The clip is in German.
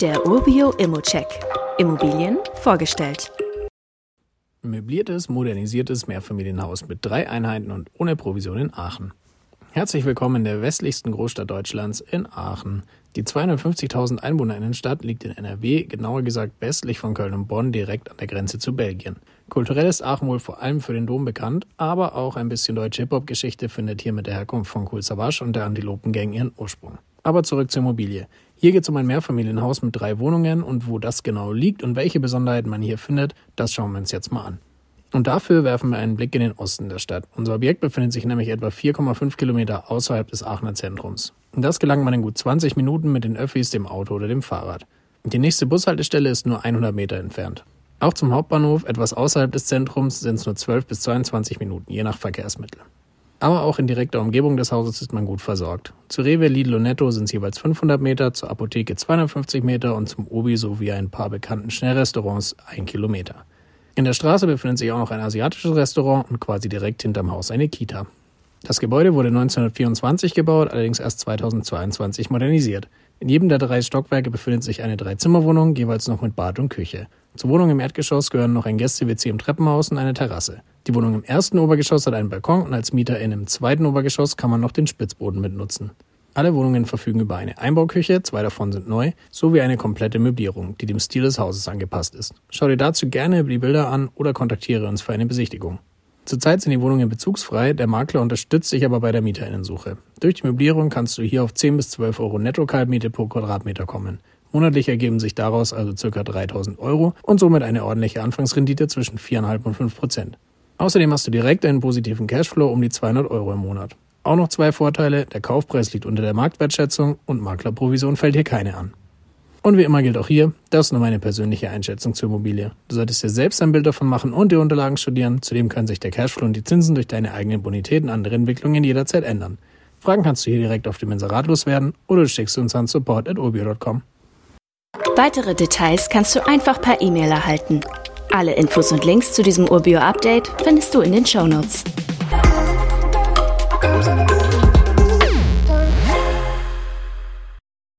Der Urbio Immocheck. Immobilien vorgestellt. Möbliertes, modernisiertes Mehrfamilienhaus mit drei Einheiten und ohne Provision in Aachen. Herzlich willkommen in der westlichsten Großstadt Deutschlands in Aachen. Die 250.000 Einwohnerinnenstadt liegt in NRW, genauer gesagt westlich von Köln und Bonn, direkt an der Grenze zu Belgien. Kulturell ist Aachen wohl vor allem für den Dom bekannt, aber auch ein bisschen deutsche Hip-Hop-Geschichte findet hier mit der Herkunft von Cool Savage und der Antilopen-Gang ihren Ursprung. Aber zurück zur Immobilie. Hier geht es um ein Mehrfamilienhaus mit drei Wohnungen und wo das genau liegt und welche Besonderheiten man hier findet, das schauen wir uns jetzt mal an. Und dafür werfen wir einen Blick in den Osten der Stadt. Unser Objekt befindet sich nämlich etwa 4,5 Kilometer außerhalb des Aachener Zentrums. Und das gelangt man in gut 20 Minuten mit den Öffis, dem Auto oder dem Fahrrad. Die nächste Bushaltestelle ist nur 100 Meter entfernt. Auch zum Hauptbahnhof, etwas außerhalb des Zentrums, sind es nur 12 bis 22 Minuten, je nach Verkehrsmittel. Aber auch in direkter Umgebung des Hauses ist man gut versorgt. Zu Rewe, Lidl und Netto sind es jeweils 500 Meter, zur Apotheke 250 Meter und zum Obi sowie ein paar bekannten Schnellrestaurants ein Kilometer. In der Straße befindet sich auch noch ein asiatisches Restaurant und quasi direkt hinterm Haus eine Kita. Das Gebäude wurde 1924 gebaut, allerdings erst 2022 modernisiert. In jedem der drei Stockwerke befindet sich eine Dreizimmerwohnung, jeweils noch mit Bad und Küche. Zur Wohnung im Erdgeschoss gehören noch ein Gäste-WC im Treppenhaus und eine Terrasse. Die Wohnung im ersten Obergeschoss hat einen Balkon und als Mieter in im zweiten Obergeschoss kann man noch den Spitzboden mitnutzen. Alle Wohnungen verfügen über eine Einbauküche, zwei davon sind neu, sowie eine komplette Möblierung, die dem Stil des Hauses angepasst ist. Schau dir dazu gerne die Bilder an oder kontaktiere uns für eine Besichtigung. Zurzeit sind die Wohnungen bezugsfrei, der Makler unterstützt sich aber bei der Mieterinnensuche. Durch die Möblierung kannst du hier auf 10 bis 12 Euro Netto-Kaltmiete pro Quadratmeter kommen. Monatlich ergeben sich daraus also ca. 3000 Euro und somit eine ordentliche Anfangsrendite zwischen 4,5 und 5 Prozent. Außerdem hast du direkt einen positiven Cashflow um die 200 Euro im Monat. Auch noch zwei Vorteile, der Kaufpreis liegt unter der Marktwertschätzung und Maklerprovision fällt hier keine an. Und wie immer gilt auch hier, das ist nur meine persönliche Einschätzung zur Immobilie. Du solltest dir selbst ein Bild davon machen und die Unterlagen studieren. Zudem können sich der Cashflow und die Zinsen durch deine eigenen Bonitäten und andere Entwicklungen jederzeit ändern. Fragen kannst du hier direkt auf dem Inserat loswerden oder du schickst uns an support.urbio.com. Weitere Details kannst du einfach per E-Mail erhalten. Alle Infos und Links zu diesem Urbio-Update findest du in den Show Notes.